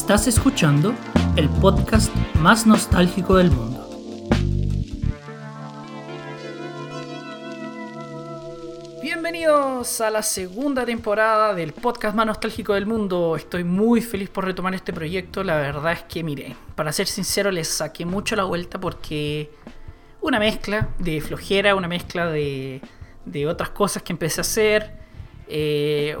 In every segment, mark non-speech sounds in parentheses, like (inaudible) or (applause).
Estás escuchando el podcast más nostálgico del mundo. Bienvenidos a la segunda temporada del podcast más nostálgico del mundo. Estoy muy feliz por retomar este proyecto. La verdad es que, mire, para ser sincero, les saqué mucho la vuelta porque una mezcla de flojera, una mezcla de, de otras cosas que empecé a hacer. Eh,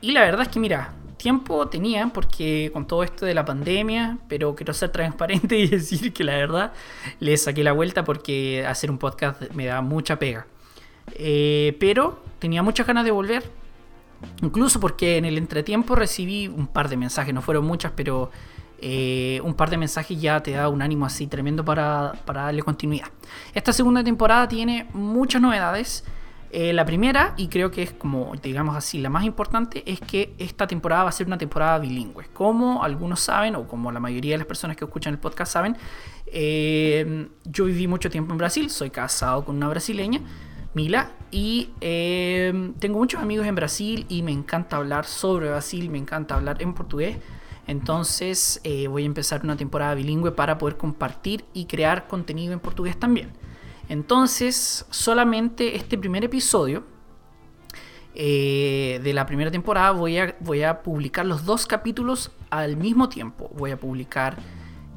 y la verdad es que, mira, tiempo tenía porque con todo esto de la pandemia, pero quiero ser transparente y (laughs) decir que la verdad le saqué la vuelta porque hacer un podcast me da mucha pega. Eh, pero tenía muchas ganas de volver, incluso porque en el entretiempo recibí un par de mensajes, no fueron muchas, pero eh, un par de mensajes ya te da un ánimo así tremendo para, para darle continuidad. Esta segunda temporada tiene muchas novedades. Eh, la primera, y creo que es como, digamos así, la más importante, es que esta temporada va a ser una temporada bilingüe. Como algunos saben, o como la mayoría de las personas que escuchan el podcast saben, eh, yo viví mucho tiempo en Brasil, soy casado con una brasileña, Mila, y eh, tengo muchos amigos en Brasil y me encanta hablar sobre Brasil, me encanta hablar en portugués. Entonces voy a empezar una temporada bilingüe para poder compartir y crear contenido en portugués también. Entonces, solamente este primer episodio eh, de la primera temporada voy a, publicar los dos capítulos al mismo tiempo. Voy a publicar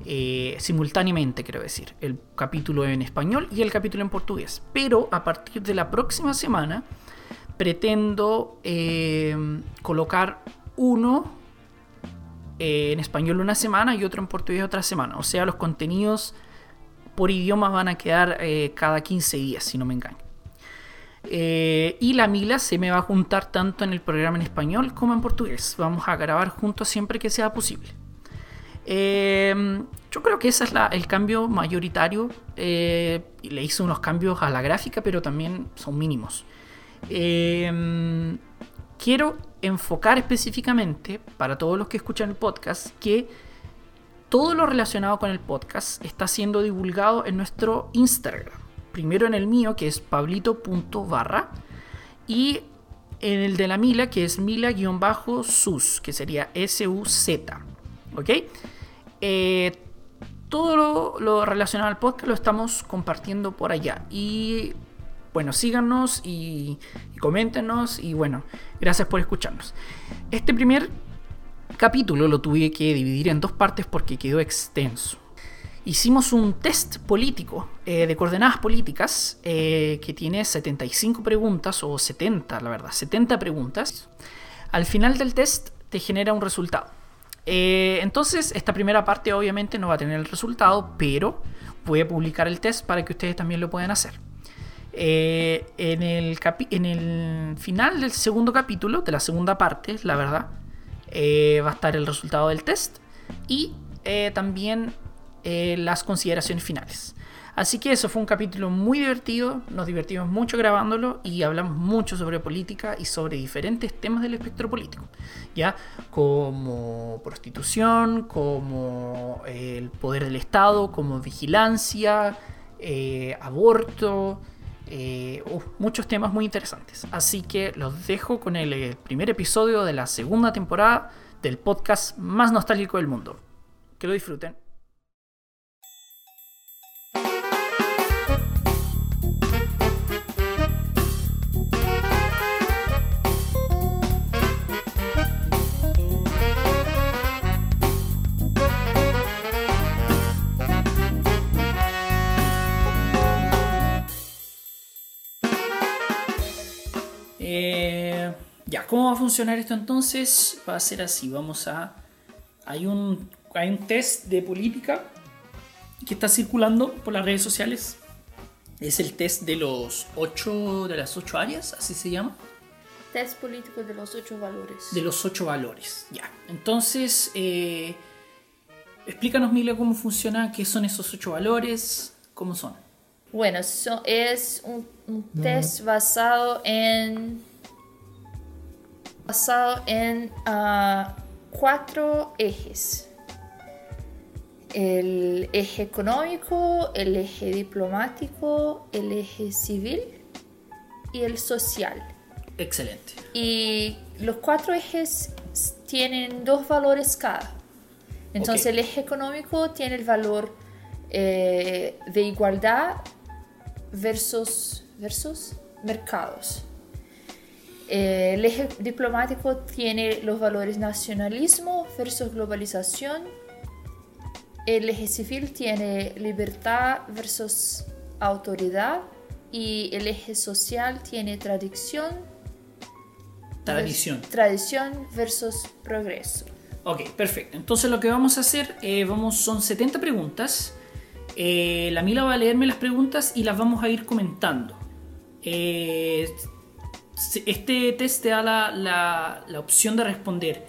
eh, simultáneamente, quiero decir, el capítulo en español y el capítulo en portugués. Pero a partir de la próxima semana pretendo eh, colocar uno en español una semana y otro en portugués otra semana. O sea, los contenidos por idiomas van a quedar eh, cada 15 días, si no me engaño. Eh, y la Mila se me va a juntar tanto en el programa en español como en portugués. Vamos a grabar juntos siempre que sea posible. Eh, yo creo que ese es el cambio mayoritario. le hice unos cambios a la gráfica, pero también son mínimos. quiero enfocar específicamente, para todos los que escuchan el podcast, que todo lo relacionado con el podcast está siendo divulgado en nuestro Instagram. Primero en el mío, que es pablito.barra, y en el de la Mila, que es mila-sus, que sería S-U-Z. ¿Ok? Eh, todo lo, relacionado al podcast lo estamos compartiendo por allá. Y bueno, síganos y, y coméntenos. Y bueno, gracias por escucharnos. Este primer capítulo lo tuve que dividir en dos partes porque quedó extenso. Hicimos un test político eh, de coordenadas políticas eh, que tiene 75 preguntas, o 70, la verdad, 70 preguntas. Al final del test te genera un resultado. Eh, entonces, esta primera parte obviamente no va a tener el resultado, pero voy a publicar el test para que ustedes también lo puedan hacer. en, el en el final del segundo capítulo, de la segunda parte, la verdad, eh, va a estar el resultado del test y eh, también eh, las consideraciones finales. Así que eso fue un capítulo muy divertido, nos divertimos mucho grabándolo y hablamos mucho sobre política y sobre diferentes temas del espectro político, ya como prostitución, como el poder del Estado, como vigilancia, aborto, eh, muchos temas muy interesantes. Así que los dejo con el, el primer episodio de la segunda temporada del podcast más nostálgico del mundo. Que lo disfruten. Ya, ¿cómo va a funcionar esto entonces? Va a ser así, vamos a... Hay un, hay un test de política que está circulando por las redes sociales. Es el test de los ocho, de las ocho áreas, así se llama. Test político de los ocho valores. De los ocho valores, ya. Entonces, eh, explícanos, Mila, cómo funciona, qué son esos ocho valores, cómo son. Bueno, es un test basado en basado en ah, cuatro ejes. El eje económico, el eje diplomático, el eje civil y el social. Excelente. Y los cuatro ejes tienen dos valores cada. Entonces el eje económico tiene el valor eh, de igualdad versus, versus mercados. Eh, el eje diplomático tiene los valores nacionalismo versus globalización. El eje civil tiene libertad versus autoridad. Y el eje social tiene tradición, Tradición. vers- tradición versus progreso. Ok, perfecto. Entonces lo que vamos a hacer, eh, vamos, son 70 preguntas. Eh, la Mila va a leerme las preguntas y las vamos a ir comentando. Eh, este test te da la, la- la opción de responder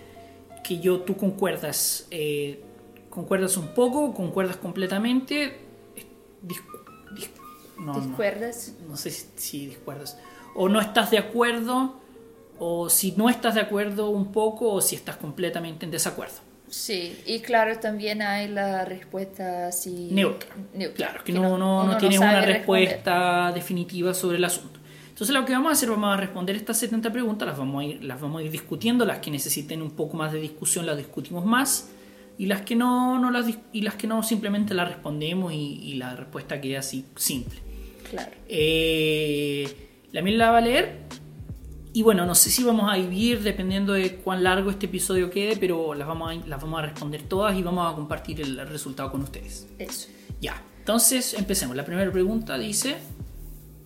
que yo, tú concuerdas. eh, concuerdas un poco, concuerdas completamente. dis- dis- no, no. ¿Discuerdas? no sé si, si discuerdas. O no estás de acuerdo, o si no estás de acuerdo un poco, o si estás completamente en desacuerdo. Sí, y claro, también hay la respuesta así... Neutra. neutra, Claro, que no, no, no tienes una responder. respuesta definitiva sobre el asunto. Entonces lo que vamos a hacer, vamos a responder estas 70 preguntas, las vamos a ir, las vamos a ir discutiendo, las que necesiten un poco más de discusión las discutimos más, y las que no, no las, y las que no simplemente las respondemos y, y la respuesta queda así simple. Claro. Eh, la Mil la va a leer. Y bueno, no sé si vamos a vivir dependiendo de cuán largo este episodio quede, pero las vamos a, las vamos a responder todas y vamos a compartir el resultado con ustedes. Eso. Ya, entonces empecemos. La primera pregunta dice,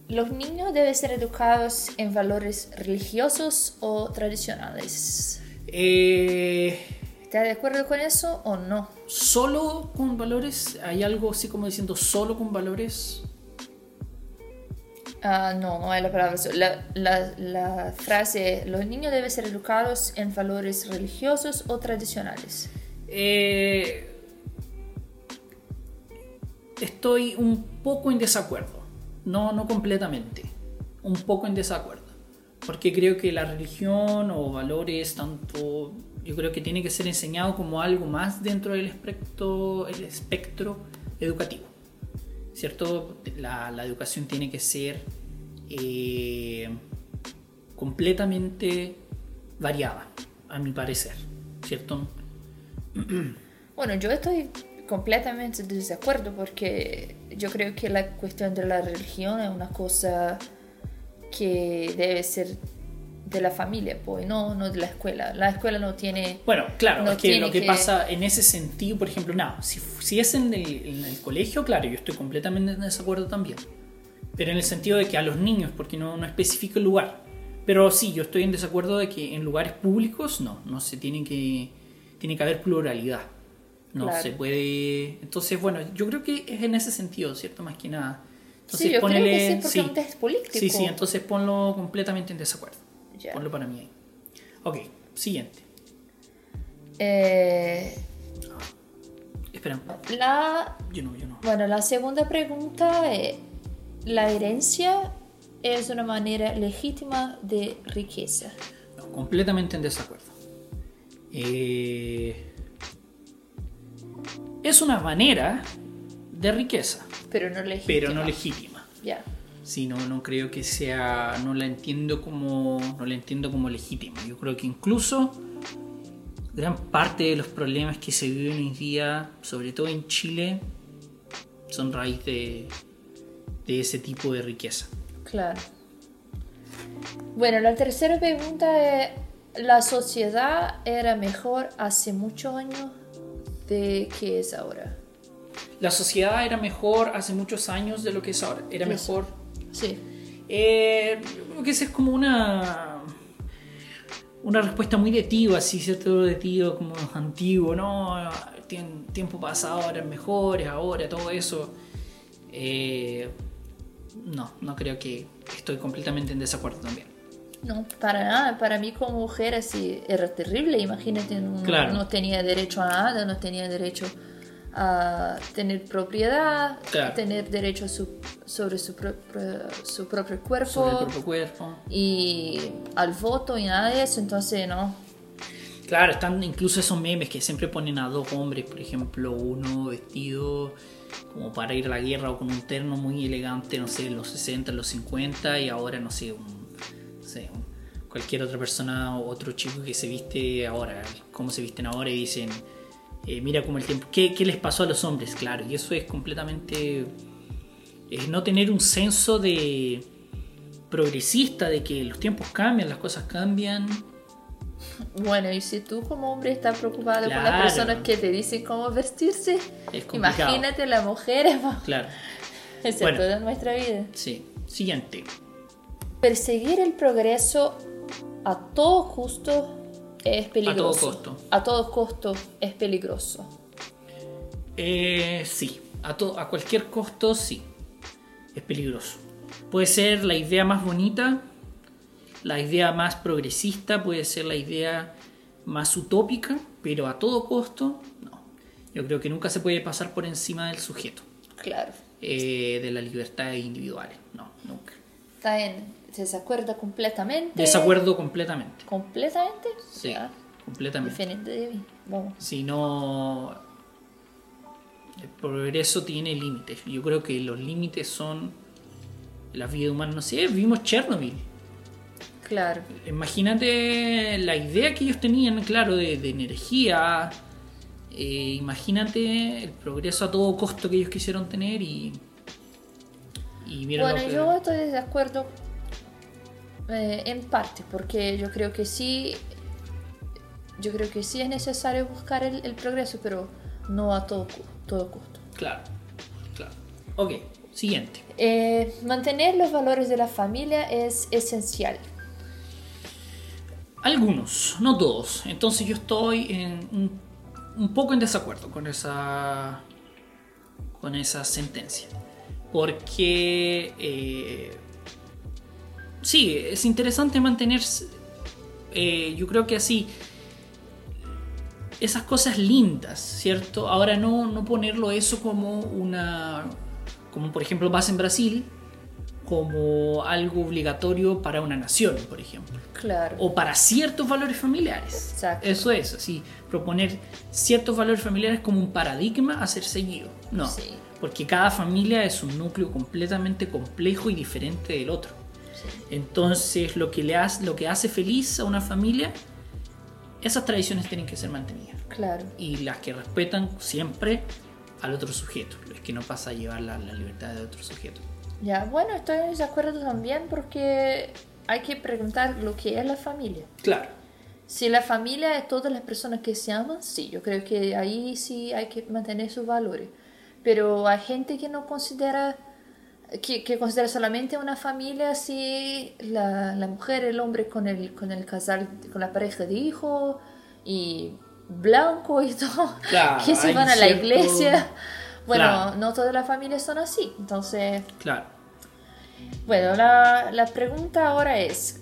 Los niños deben ser educados en valores religiosos o tradicionales. eh, ¿Estás de acuerdo con eso o no? ¿solo con valores? ¿Hay algo así como diciendo solo con valores? Ah, no, no es la palabra. La, la, la frase, los niños deben ser educados en valores religiosos o tradicionales. Eh, estoy un poco en desacuerdo. No, no completamente. Un poco en desacuerdo. Porque creo que la religión o valores, tanto, yo creo que tiene que ser enseñado como algo más dentro del espectro, el espectro educativo. ¿Cierto? La, la educación tiene que ser eh, completamente variada, a mi parecer. ¿Cierto? (clears throat) Bueno, yo estoy completamente de desacuerdo porque yo creo que la cuestión de la religión es una cosa que debe ser de la familia, pues, no, no de la escuela. La escuela no tiene... Bueno, claro, No es que lo que, que- pasa en ese sentido, por ejemplo, no, si, si es en el, en el colegio, claro, yo estoy completamente en desacuerdo también. Pero en el sentido de que a los niños, porque no, no especifico el lugar. Pero sí, yo estoy en desacuerdo de que en lugares públicos no, no se tiene que, tiene que haber pluralidad. No Claro. se puede. Entonces, bueno, yo creo que es en ese sentido, ¿cierto? Más que nada. Entonces, sí, yo creo que ponele- sí, porque sí. es político. Sí, sí, entonces ponlo completamente en desacuerdo. Ya. Ponlo para mí ahí. Ok, siguiente. Eh, Espera, la, yo no, yo no. bueno, la segunda pregunta es, ¿la herencia es una manera legítima de riqueza? No, completamente en desacuerdo. Eh, es una manera de riqueza, Pero no legítima. pero no legítima. Ya. Sí, no, no creo que sea, no la entiendo como, no la entiendo como legítima. Yo creo que incluso gran parte de los problemas que se viven hoy día, sobre todo en Chile, son raíz de, de ese tipo de riqueza. Claro. Bueno, la tercera pregunta es, ¿la sociedad era mejor hace muchos años de que es ahora? La sociedad era mejor hace muchos años de lo que es ahora. Era Eso. mejor Sí. Eh, creo que esa es como una una respuesta muy de tío, así, ¿cierto? De tío como antiguo, ¿no? Tiempo pasado eran mejores, ahora, todo eso. Eh, no, no creo que estoy completamente en desacuerdo también. No, para nada. Para mí como mujer así era terrible. Imagínate, no, Claro. no tenía derecho a nada, no tenía derecho a tener propiedad, Claro. tener derecho a su- sobre su, pro- su propio cuerpo Sobre el propio cuerpo. y al voto y nada de eso. Entonces, no. Claro, están incluso esos memes que siempre ponen a dos hombres, por ejemplo, uno vestido como para ir a la guerra o con un terno muy elegante, no sé, en los 60, en los 50 y ahora, no sé, un- cualquier otra persona o otro chico que se viste ahora, cómo se visten ahora y dicen, eh, mira cómo el tiempo, ¿qué, ¿qué, les pasó a los hombres? Claro, y eso es completamente... Es no tener un senso de progresista, de que los tiempos cambian, las cosas cambian. Bueno, y si tú como hombre estás preocupado por las personas que te dicen cómo vestirse, imagínate las mujeres. (laughs) Claro. Excepto bueno, nuestra vida. Sí. Siguiente. Perseguir el progreso a todo costo es peligroso. A todo costo. A todo costo es peligroso. Eh, sí, a, a cualquier costo sí. Es peligroso. Puede ser la idea más bonita, la idea más progresista, puede ser la idea más utópica, pero a todo costo, no. Yo creo que nunca se puede pasar por encima del sujeto. Claro. Eh, de las libertades individuales, no, nunca. Está en desacuerdo completamente. Desacuerdo completamente. ¿Completamente? Sí, completamente. Diferente de mí. Vamos. Si no. El progreso tiene límites. Yo creo que los límites son la vida humana. No sé, vimos Chernobyl. Claro. Imagínate la idea que ellos tenían, claro, de, energía. Eh, imagínate el progreso a todo costo que ellos quisieron tener y. y bueno, yo estoy de acuerdo eh, en parte, porque yo creo que sí. Yo creo que sí es necesario buscar el, progreso, pero no a todo, todo costo. Claro, claro. Ok, siguiente. Eh, mantener los valores de la familia es esencial. Algunos, no todos. Entonces yo estoy en un, poco en desacuerdo con esa con esa sentencia. Porque eh, sí, es interesante mantenerse. Eh, yo creo que así. Esas cosas lindas, ¿cierto? Ahora no, no ponerlo eso como una como por ejemplo pasa en Brasil, como algo obligatorio para una nación, por ejemplo. Claro. O para ciertos valores familiares. Exacto. Eso es, así, proponer ciertos valores familiares como un paradigma a ser seguido. No, sí. porque cada familia es un núcleo completamente complejo y diferente del otro. Sí. Entonces, lo que, le hace, lo que hace feliz a una familia, esas tradiciones tienen que ser mantenidas. Claro. Y las que respetan siempre al otro sujeto, es que no pasa a llevar la, libertad de otro sujeto. Ya, bueno, estoy de acuerdo también porque hay que preguntar lo que es la familia. Claro. Si la familia es todas las personas que se aman, sí, yo creo que ahí sí hay que mantener sus valores. Pero hay gente que no considera, que, que considera solamente una familia si la, la, mujer, el hombre con el, con el casal, con la pareja de hijos y blanco y todo, (laughs) que se van a la iglesia. Bueno, no todas las familias son así, entonces... Claro. Bueno, la, la pregunta ahora es,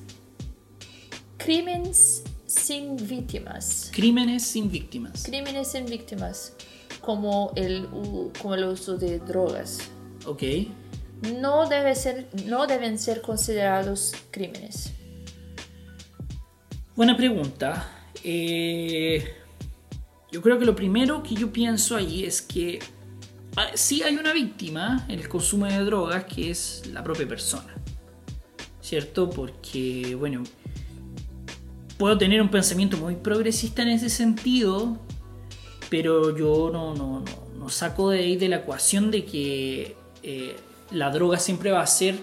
crímenes sin víctimas. Crímenes sin víctimas. Crímenes sin víctimas, como el, como el uso de drogas. Ok. No, debe ser, no deben ser considerados crímenes. Buena pregunta. Eh, yo creo que lo primero que yo pienso ahí es que sí hay una víctima en el consumo de drogas que es la propia persona. ¿Cierto? Porque, bueno, puedo tener un pensamiento muy progresista en ese sentido, pero yo no, no, no, saco de ahí de la ecuación de que eh, la droga siempre va a ser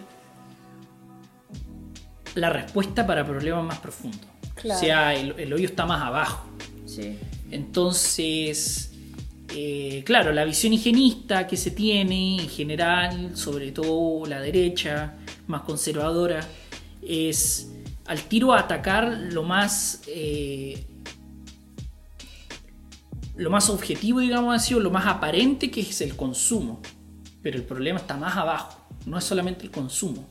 la respuesta para problemas más profundos. O sea, el, el hoyo está más abajo. Sí. Entonces, eh, claro, la visión higienista que se tiene en general, sobre todo la derecha, más conservadora, es al tiro atacar lo más... Eh, lo más objetivo, digamos así, o lo más aparente que es el consumo. Pero el problema está más abajo. No es solamente el consumo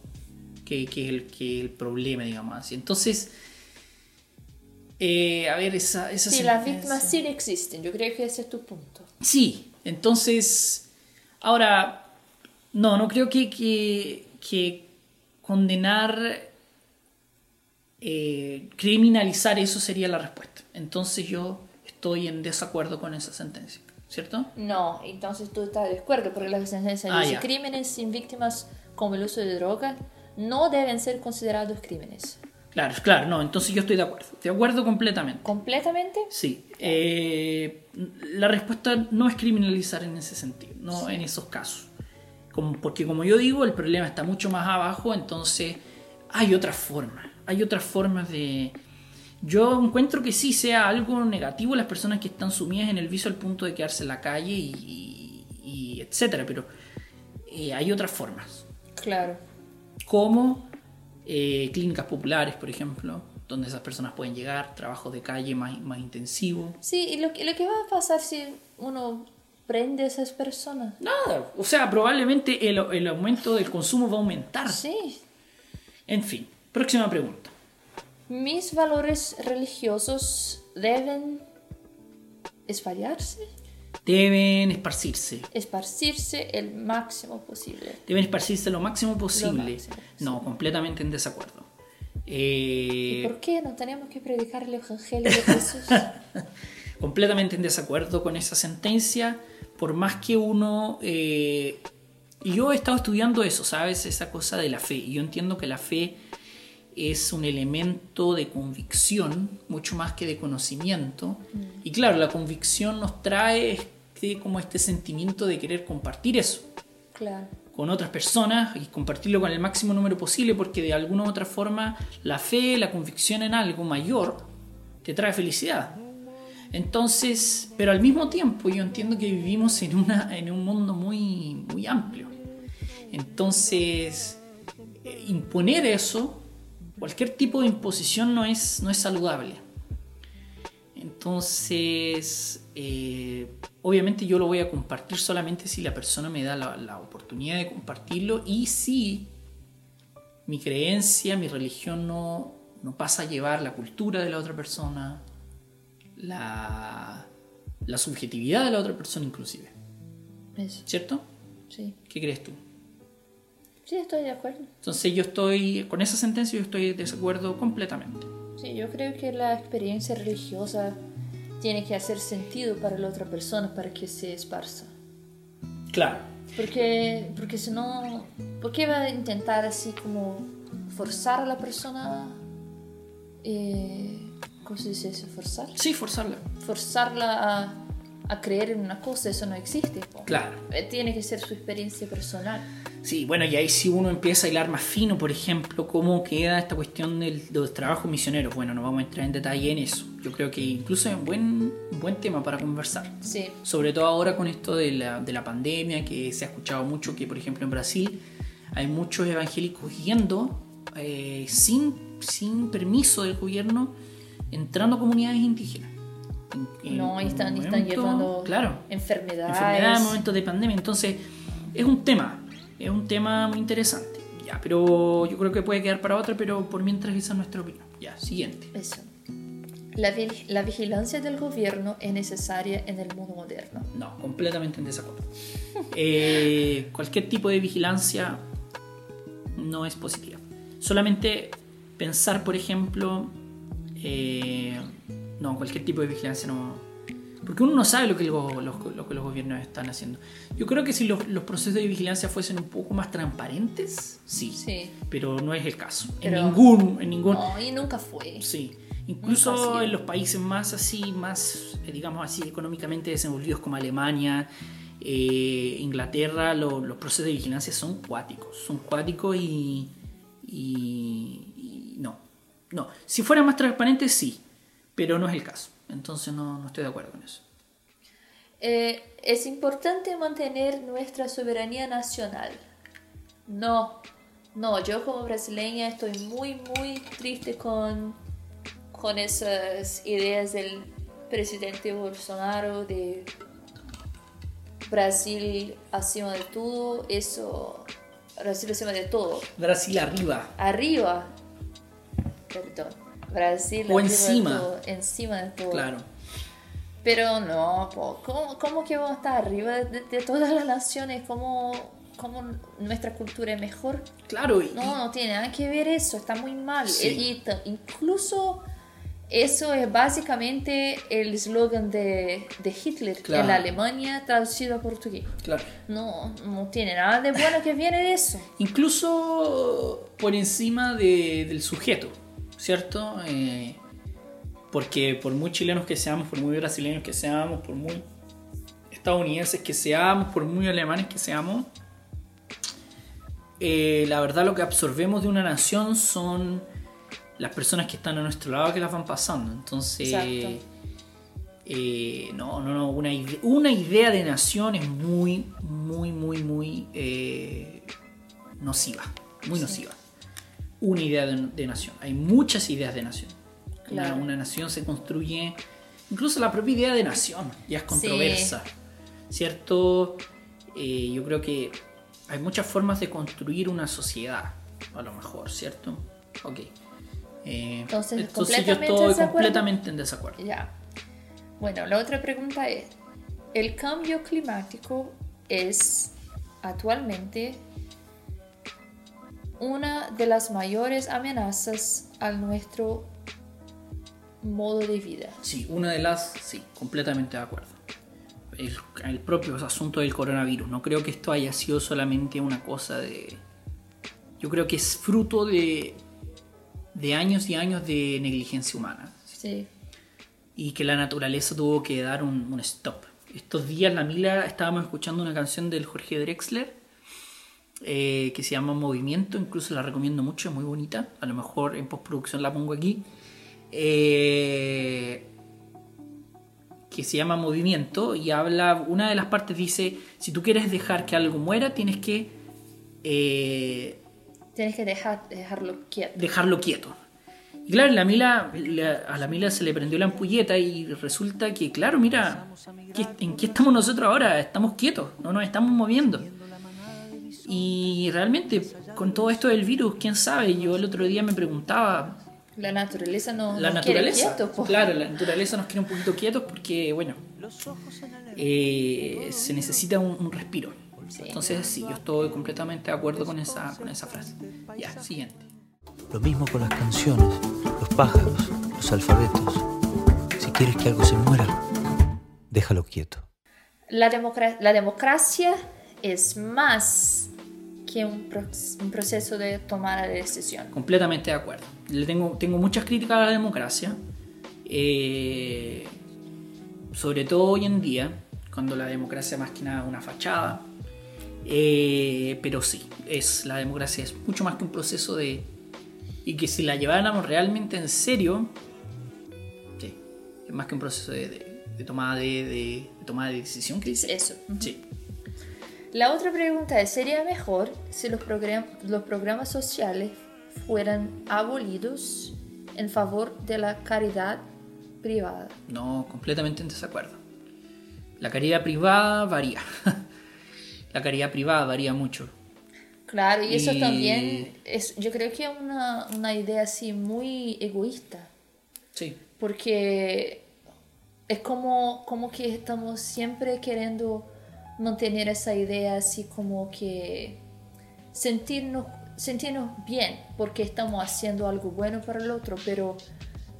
que, que, el, que el problema, digamos así. Entonces, eh, a ver, esa, esa Sí, las víctimas sí existen, yo creo que ese es tu punto. Sí, entonces, ahora, no, no creo que, que, condenar, eh, criminalizar eso sería la respuesta. Entonces yo estoy en desacuerdo con esa sentencia, ¿cierto? No, entonces tú estás de acuerdo, porque la sentencia ah, dice crímenes sin víctimas como el uso de drogas no deben ser considerados crímenes. Claro, claro, no, entonces yo estoy de acuerdo. De acuerdo completamente. ¿Completamente? Sí. Eh, la respuesta no es criminalizar en ese sentido, no en esos casos. Como, porque como yo digo, el problema está mucho más abajo, entonces hay otras formas. Hay otras formas de... Yo encuentro que sí sea algo negativo las personas que están sumidas en el vicio al punto de quedarse en la calle y, y etcétera, pero eh, hay otras formas. Claro. Como eh, clínicas populares, por ejemplo, donde esas personas pueden llegar, trabajos de calle más, más intensivos. Sí, y lo, que- lo que va a pasar si uno prende a esas personas. Nada, o sea, probablemente el, el aumento del consumo va a aumentar. Sí. En fin, próxima pregunta. Mis valores religiosos deben esfariarse, Deben esparcirse. esparcirse el máximo posible. Deben esparcirse lo máximo posible. máximo No, completamente en desacuerdo. ¿Y Eh, por qué no tenemos que predicar el evangelio de Jesús? (laughs) completamente en desacuerdo con esa sentencia, por más que uno... eh, y yo he estado estudiando eso, ¿sabes? Esa cosa de la fe. Y yo entiendo que la fe es un elemento de convicción, mucho más que de conocimiento. Y claro, la convicción nos trae este, como este sentimiento de querer compartir eso claro. con otras personas y compartirlo con el máximo número posible porque de alguna u otra forma la fe, la convicción en algo mayor te trae felicidad. Entonces, pero al mismo tiempo yo entiendo que vivimos en, una, en un mundo muy, muy amplio. Entonces, eh, imponer eso, cualquier tipo de imposición no es, no es saludable. Entonces, eh, obviamente yo lo voy a compartir solamente si la persona me da la, la oportunidad de compartirlo y si mi creencia, mi religión no, no pasa a llevar la cultura de la otra persona, la, la subjetividad de la otra persona inclusive. Eso, ¿Cierto? sí. ¿Qué crees tú? Sí, estoy de acuerdo. Entonces yo estoy, con esa sentencia yo estoy de desacuerdo completamente. Sí, yo creo que la experiencia religiosa tiene que hacer sentido para la otra persona para que se esparza. Claro. Porque, porque si no, ¿por qué va a intentar así como forzar a la persona? Eh, ¿Cómo se dice eso? ¿Forzar? Sí, forzarla. Forzarla a, a creer en una cosa, eso no existe. Claro. Eh, Tiene que ser su experiencia personal. Sí, bueno, y ahí si uno empieza a hilar más fino, por ejemplo, cómo queda esta cuestión del, de los trabajos misioneros. Bueno, no vamos a entrar en detalle en eso. Yo creo que incluso es un buen, buen tema para conversar. Sí, Sobre todo ahora con esto de la, de la pandemia, que se ha escuchado mucho que, por ejemplo, en Brasil hay muchos evangélicos yendo eh, sin, sin permiso del gobierno, entrando a comunidades indígenas. En- en no, y están, están llevando Claro, enfermedades. enfermedades, momentos de pandemia. Entonces, es un tema, es un tema muy interesante. Ya, pero yo creo que puede quedar para otra, pero por mientras esa es nuestra opinión. Ya, siguiente. Eso. La, vi- la vigilancia del gobierno es necesaria en el mundo moderno. No, completamente en desacuerdo. (laughs) Eh, cualquier tipo de vigilancia no es positiva. Solamente pensar, por ejemplo, eh, no, cualquier tipo de vigilancia no. Porque uno no sabe lo que, lo- lo- lo que los gobiernos están haciendo. Yo creo que si los, los procesos de vigilancia fuesen un poco más transparentes, sí. Sí. Pero no es el caso. Pero- en ningún. En ningún No, y nunca fue. Sí, incluso en los países más así, más, eh, digamos así, económicamente desenvolvidos como Alemania, eh, Inglaterra, lo- los procesos de vigilancia son cuáticos, son cuáticos y, y- y no, no. Si fuera más transparente, sí, pero no es el caso. Entonces no, no estoy de acuerdo con eso. Eh, es importante mantener nuestra soberanía nacional. No, no, yo como brasileña estoy muy, muy triste con, con esas ideas del presidente Bolsonaro de Brasil acima de todo, eso, Brasil acima de todo, Brasil arriba. arriba, perdón, Brasil O encima. todo, encima de todo. Claro. Pero no, po, ¿cómo, cómo que vamos a estar arriba de, de todas las naciones? ¿Cómo, ¿Cómo nuestra cultura es mejor? Claro, y- No, no tiene nada que ver eso, está muy mal. Sí. Y, incluso eso es básicamente el eslogan de, de Hitler Claro. en la Alemania traducido a portugués. claro. No, no tiene nada de bueno que viene de eso. Incluso por encima de- del sujeto. ¿Cierto? Eh, porque por muy chilenos que seamos, por muy brasileños que seamos, por muy estadounidenses que seamos, por muy alemanes que seamos, eh, la verdad lo que absorbemos de una nación son las personas que están a nuestro lado que las van pasando. Entonces, eh, no, no, no, una, una, idea de nación es muy, muy, muy, muy eh, nociva, muy nociva. Una idea de, nación. Hay muchas ideas de nación. Una, nación se construye, incluso la propia idea de nación ya es controversa, ¿cierto? yo creo que hay muchas formas de construir una sociedad, a lo mejor, ¿cierto? Ok. Eh, entonces, yo estoy completamente en desacuerdo. Ya. Bueno, la otra pregunta es, ¿el cambio climático es actualmente una de las mayores amenazas a nuestro modo de vida? Sí, una de las, sí, completamente de acuerdo el, propio asunto del coronavirus. No creo que esto haya sido solamente una cosa de... Yo creo que es fruto de, de años y años de negligencia humana. Sí. Y que la naturaleza tuvo que dar un, stop. Estos días, la Mila, estábamos escuchando una canción del Jorge Drexler eh, que se llama Movimiento, incluso la recomiendo mucho, es muy bonita. A lo mejor en postproducción la pongo aquí. Eh, que se llama Movimiento y habla, una de las partes dice, si tú quieres dejar que algo muera, tienes que... Eh, tienes que dejar, dejarlo quieto. Dejarlo quieto. Y claro, la Mila, a la Mila se le prendió la ampulleta y resulta que, claro, mira, ¿en qué estamos nosotros ahora? Estamos quietos, no nos estamos moviendo. Y realmente, con todo esto del virus, quién sabe, yo el otro día me preguntaba, la naturaleza no, la nos quiere quietos. Claro, la naturaleza nos quiere un poquito quietos porque, bueno, eh, se necesita un, respiro. Entonces, sí, yo estoy completamente de acuerdo con esa, con esa frase. Ya, siguiente. Lo mismo con las canciones, los pájaros, los alfabetos. Si quieres que algo se muera, déjalo quieto. La, la democracia es más que un, un, proceso de tomar la decisión. Completamente de acuerdo. Le tengo, tengo muchas críticas a la democracia, eh, sobre todo hoy en día, cuando la democracia más que nada es una fachada. Eh, pero sí, es, la democracia es mucho más que un proceso de... Y que si la lleváramos realmente en serio, sí, es más que un proceso de, de, tomada de, de, tomada de decisión que dice. Eso. Sí. La otra pregunta es, ¿sería mejor si los, los programas sociales fueran abolidos en favor de la caridad privada? No, completamente en desacuerdo. La caridad privada varía. (laughs) la caridad privada varía mucho. Claro, y eso también es, yo creo que es una, una idea así muy egoísta. Sí. Porque es como, como que estamos siempre queriendo mantener esa idea así como que sentirnos, sentirnos bien porque estamos haciendo algo bueno para el otro, pero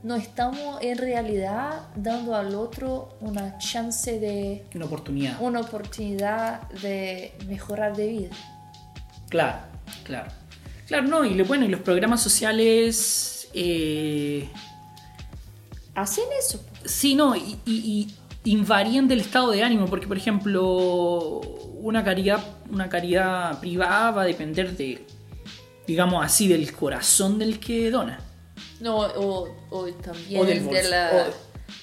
no estamos en realidad dando al otro una chance de... Una oportunidad. Una oportunidad de mejorar de vida. Claro, claro. Claro, no, y bueno, y los programas sociales... Eh, Hacen eso. Sí, no, y, invarían del estado de ánimo, porque por ejemplo, una caridad, una caridad privada va a depender de, digamos así, del corazón del que dona. No, o, también de, la,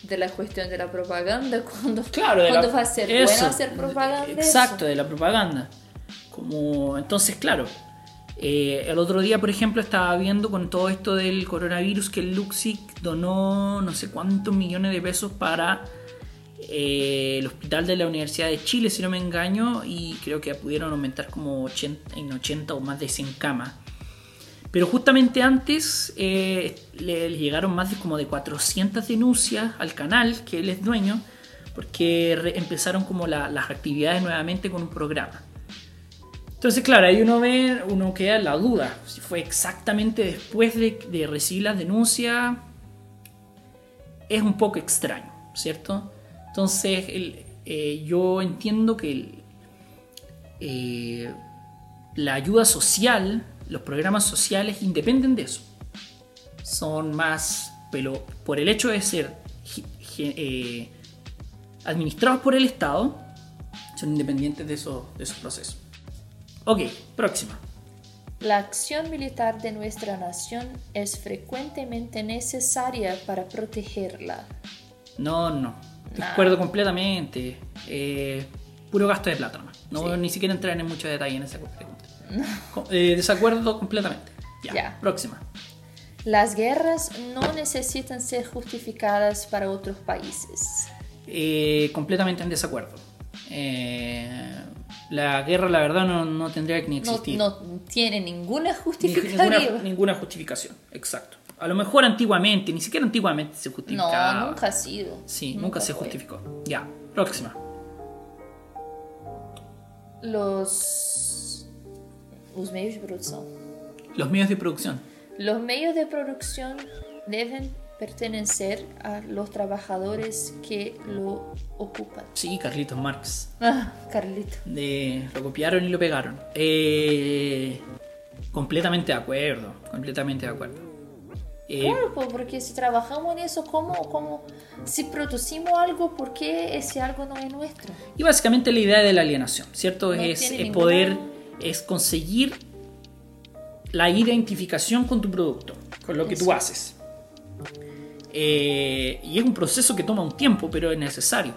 de la cuestión de la propaganda, (laughs) cuando, claro, cuando va a ser bueno hacer propaganda. Exacto, de la propaganda. Como, entonces, claro, eh, el otro día, por ejemplo, estaba viendo con todo esto del coronavirus que el Luxic donó no sé cuántos millones de pesos para eh, el hospital de la Universidad de Chile, si no me engaño, y creo que pudieron aumentar como 80, en 80 o más de 100 camas. Pero justamente antes eh, le, llegaron más de como de 400 denuncias al canal, que él es dueño, porque empezaron como las actividades nuevamente con un programa. Entonces, claro, ahí uno ve, uno queda en la duda, si fue exactamente después de, de recibir las denuncias, es un poco extraño, ¿cierto? Entonces, eh, yo entiendo que eh, la ayuda social, los programas sociales independen de eso. son más, pero por el hecho de ser eh, administrados por el Estado, son independientes de, esos- de esos procesos. Ok, próxima. La acción militar de nuestra nación es frecuentemente necesaria para protegerla. No, no. Acuerdo completamente. Eh, puro gasto de plata nomás. No Sí. ni siquiera entrar en mucho detalle en esa pregunta. Co- eh, desacuerdo completamente. Ya, Ya. próxima. Las guerras no necesitan ser justificadas para otros países. Eh, completamente en desacuerdo. Eh, la guerra, la verdad, no, no tendría que ni No, existir. no tiene ninguna Ni- justificativa. ninguna, ninguna justificación. Exacto. A lo mejor antiguamente, ni siquiera antiguamente se justificaba. No, nunca ha sido. Sí, nunca, se fue. justificó. Ya, próxima. Los, los medios de producción. Los medios de producción. Los medios de producción deben pertenecer a los trabajadores que lo ocupan. Sí, Carlitos Marx. Ah, Carlito. De- lo copiaron y lo pegaron. Eh, completamente de acuerdo. Completamente de acuerdo. Eh, Claro, porque si trabajamos en eso, ¿cómo, cómo? Si producimos algo, ¿por qué ese algo no es nuestro? y básicamente la idea de la alienación, ¿cierto? No es es ninguna- poder, es conseguir la identificación con tu producto, con lo que tú Eso. haces. Eh, y es un proceso que toma un tiempo, pero es necesario.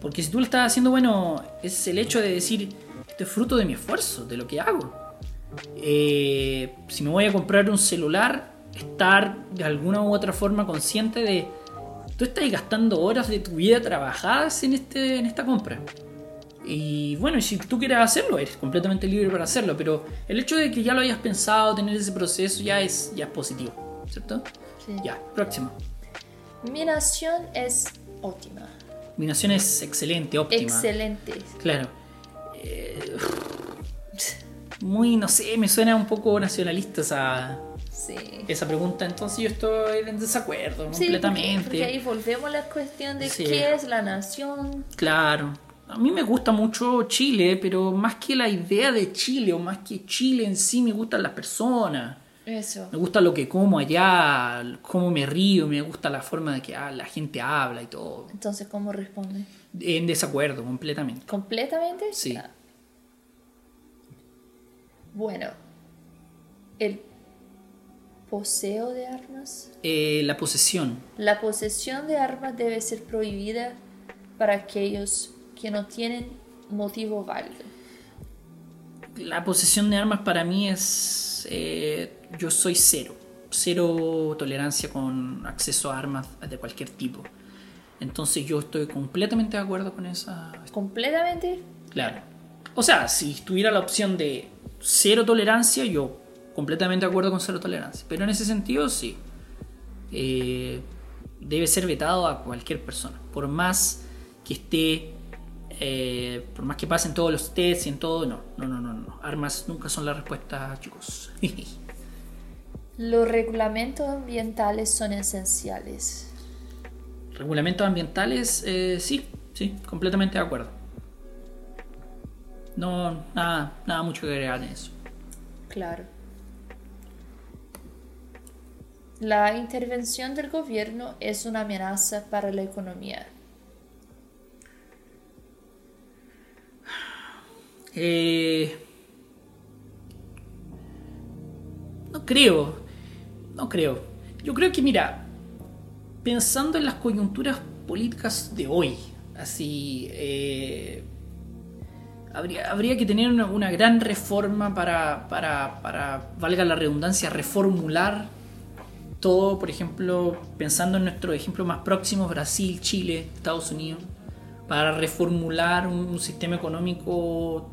Porque si tú lo estás haciendo, bueno, es el hecho de decir, esto es fruto de mi esfuerzo, de lo que hago. Eh, si me voy a comprar un celular, estar de alguna u otra forma consciente de, tú estás gastando horas de tu vida trabajadas en, este, en esta compra. Y bueno, si tú quieres hacerlo, eres completamente libre para hacerlo, pero el hecho de que ya lo hayas pensado, tener ese proceso, ya es, ya es positivo, ¿cierto? Sí. Ya, próximo. Mi nación es óptima, Mi nación es excelente, óptima. excelente. Claro. Eh, muy, no sé, me suena un poco nacionalista esa, Sí. esa pregunta, entonces yo estoy en desacuerdo Sí, completamente. Porque, porque ahí volvemos a la cuestión de Sí. qué es la nación. Claro. A mí me gusta mucho Chile, pero más que la idea de Chile o más que Chile en sí, me gustan las personas. Eso. Me gusta lo que como allá, cómo me río, me gusta la forma de que ah, la gente habla y todo. Entonces, ¿cómo responde? En desacuerdo, completamente. ¿Completamente? Sí. Ah. Bueno, el poseo de armas. Eh, la posesión. La posesión de armas debe ser prohibida para aquellos que no tienen motivo válido. La posesión de armas para mí es... eh, yo soy cero. Cero tolerancia con acceso a armas de cualquier tipo. Entonces yo estoy completamente de acuerdo con esa... ¿Completamente? Claro. O sea, si tuviera la opción de cero tolerancia, yo completamente de acuerdo con cero tolerancia. Pero en ese sentido, sí. Eh, debe ser vetado a cualquier persona. Por más que esté... eh, por más que pasen todos los tests y en todo, no. No, no, no, no. Armas nunca son la respuesta, chicos. Los reglamentos ambientales son esenciales. Regulamentos ambientales, eh, sí, sí, completamente de acuerdo. No, nada, nada mucho que agregar en eso. Claro. La intervención del gobierno es una amenaza para la economía. Eh, no creo, no creo. Yo creo que, mira, pensando en las coyunturas políticas de hoy, así, eh, habría, habría que tener una, una gran reforma para, para, para, valga la redundancia, reformular todo, por ejemplo, pensando en nuestro ejemplo más próximo, Brasil, Chile, Estados Unidos, para reformular un, sistema económico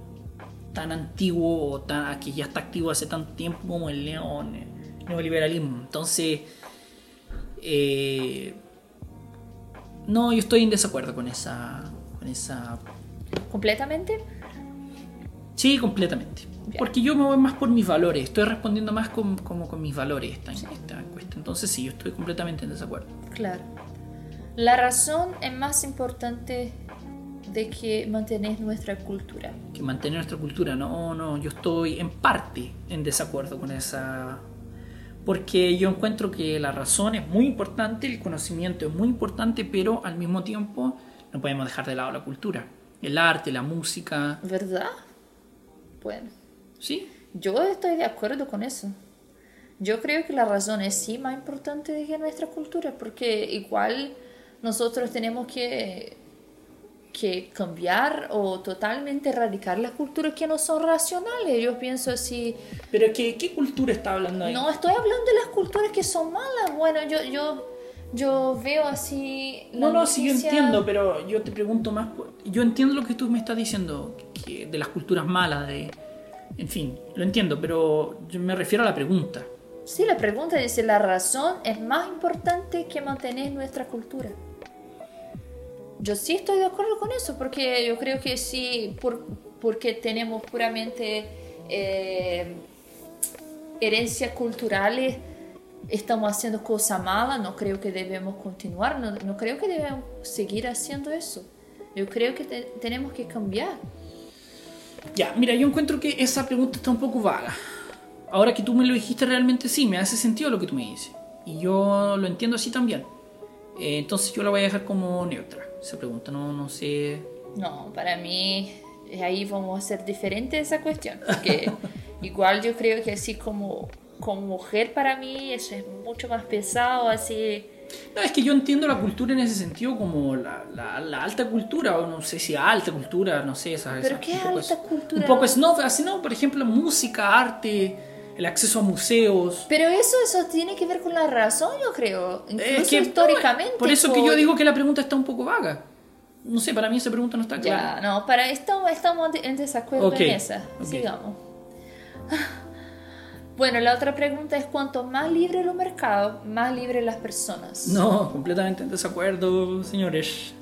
tan antiguo tan, que ya está activo hace tanto tiempo como el neoliberalismo. Entonces, eh, no, yo estoy en desacuerdo con esa, con esa ¿Completamente? Sí, completamente. Ya. Porque yo me voy más por mis valores. Estoy respondiendo más con, como con mis valores esta, esta encuesta. Entonces sí, yo estoy completamente en desacuerdo. Claro. La razón es más importante de que mantener nuestra cultura. Que mantener nuestra cultura. No, no, yo estoy en parte en desacuerdo con esa Porque yo encuentro que la razón es muy importante, el conocimiento es muy importante, pero al mismo tiempo no podemos dejar de lado la cultura, el arte, la música. ¿Verdad? Bueno, ¿Sí? yo estoy de acuerdo con eso. Yo creo que la razón es sí más importante que nuestra cultura, porque igual nosotros tenemos que, que cambiar o totalmente erradicar las culturas que no son racionales. Yo pienso así, Pero ¿qué, qué cultura está hablando ahí? no estoy hablando de las culturas que son malas. Bueno, yo, yo, yo veo así... No, no, sí, yo entiendo, pero yo te pregunto más. Yo entiendo lo que tú me estás diciendo, que de las culturas malas, de. En fin, lo entiendo, pero yo me refiero a la pregunta. Sí, la pregunta es si la razón es más importante que mantener nuestra cultura. Yo sí estoy de acuerdo con eso, porque yo creo que sí, por, porque tenemos puramente eh, herencias culturales, estamos haciendo cosas malas, no creo que debemos continuar, no, no creo que debemos seguir haciendo eso. Yo creo que te- tenemos que cambiar. Ya, mira, yo encuentro que esa pregunta está un poco vaga. Ahora que tú me lo dijiste, realmente sí, me hace sentido lo que tú me dices. Y yo lo entiendo así también. Eh, entonces yo la voy a dejar como neutra. Esa pregunta, no, no sé. No, para mí eh, ahí vamos a ser diferentes esa cuestión, porque (laughs) igual yo creo que así como, como mujer para mí eso es mucho más pesado, así... No, es que yo entiendo la cultura en ese sentido como la, la- la alta cultura, o no sé si alta cultura, no sé, esa, ¿Pero esa- qué un alta es- cultura? Un poco snob, así no, por ejemplo, música, arte, el acceso a museos. Pero eso, eso tiene que ver con la razón, yo creo, incluso Es que, históricamente. Por eso que yo digo que la pregunta está un poco vaga. No sé, para mí esa pregunta no está clara. Ya, no, para estamos, estamos en desacuerdo en esa. Sigamos. Bueno, la otra pregunta es cuanto más libre el mercado, más libre las personas. No, completamente en desacuerdo, señores.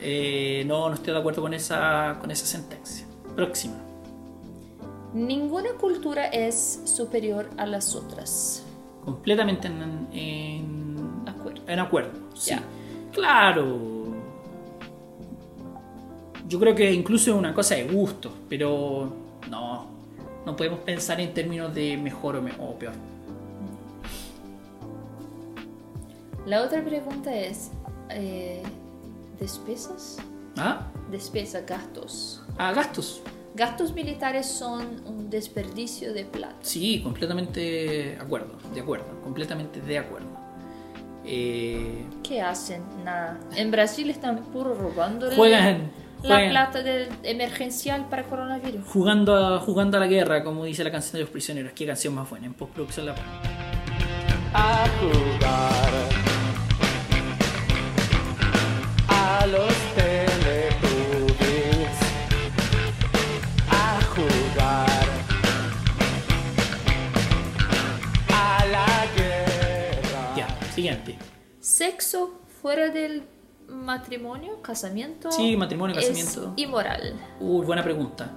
Eh, no, no estoy de acuerdo con esa, con esa sentencia. Próxima. Ninguna cultura es superior a las otras. Completamente en, en, Acuerdo. en acuerdo. Sí. Claro. Yo creo que incluso es una cosa de gusto, pero no. No podemos pensar en términos de mejor o, me- o peor. La otra pregunta es, eh, ¿despesas? ¿Ah? Despesas, gastos. Ah, gastos. Gastos militares son un desperdicio de plata. Sí, completamente de acuerdo, de acuerdo, completamente de acuerdo. Eh, ¿Qué hacen? Nada. En Brasil están puro robando juegan, la plata emergencial para coronavirus. jugando, a, jugando a la guerra, como dice la canción de los prisioneros. Qué canción más buena, en postproducción la a jugar a los Teletubbies a jugar a la guerra Ya, siguiente. Sexo fuera del matrimonio, casamiento. Sí, matrimonio, es casamiento. inmoral. Uy, buena pregunta.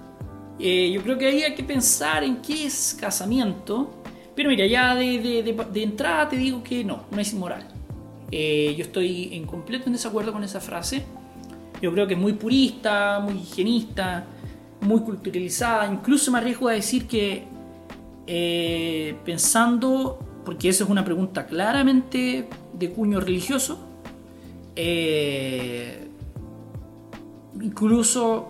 Eh, yo creo que ahí hay que pensar en qué es casamiento. Pero mira, ya de, de- de- de entrada te digo que no, no es inmoral. Eh, yo estoy en completo en desacuerdo con esa frase. Yo creo que es muy purista, muy higienista, muy culturalizada. Incluso me arriesgo a decir que eh, pensando, porque eso es una pregunta claramente de cuño religioso, eh, incluso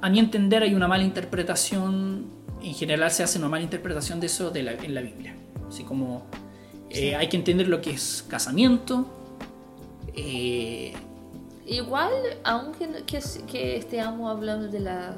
a mi entender hay una mala interpretación, en general se hace una mala interpretación de eso de la- en la Biblia. Así como eh, hay que entender lo que es casamiento. eh, Igual, aunque que, que estemos hablando de la,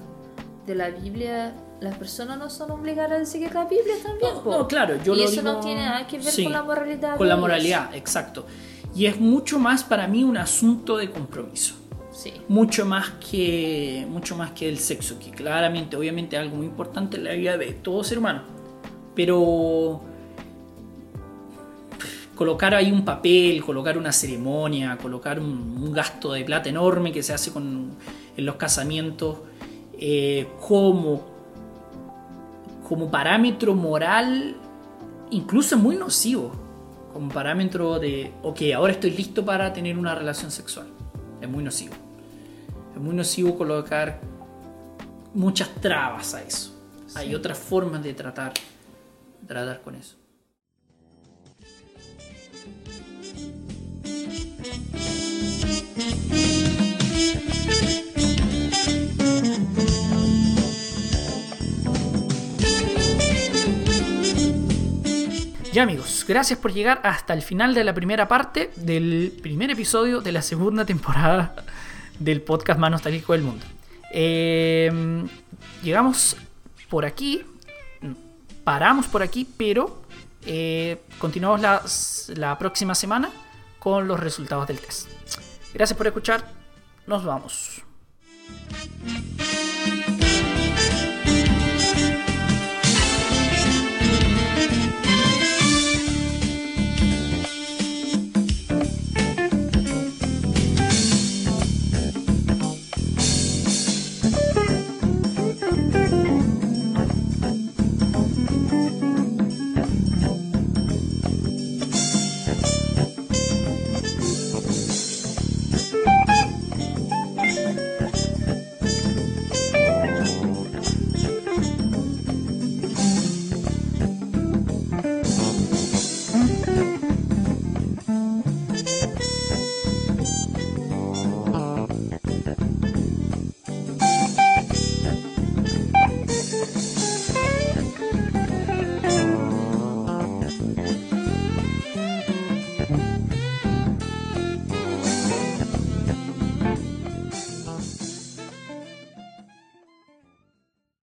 de la Biblia, las personas no son obligadas a seguir la Biblia también. no, no, claro, yo y lo eso no digo- tiene nada que ver sí, con la moralidad. Con la moralidad, exacto. Y es mucho más para mí un asunto de compromiso. Sí. mucho más que mucho más que el sexo que claramente obviamente es algo muy importante en la vida de todo ser humano pero colocar ahí un papel colocar una ceremonia colocar un, un gasto de plata enorme que se hace con en los casamientos eh, como como parámetro moral incluso es muy nocivo como parámetro de ok ahora estoy listo para tener una relación sexual es muy nocivo es muy nocivo colocar muchas trabas a eso. Hay otras formas de tratar tratar con eso. Ya amigos, gracias por llegar hasta el final de la primera parte del primer episodio de la segunda temporada del podcast más nostálgico del mundo. Eh, llegamos por aquí, paramos por aquí, pero eh, continuamos la, la próxima semana con los resultados del test. Gracias por escuchar, nos vamos.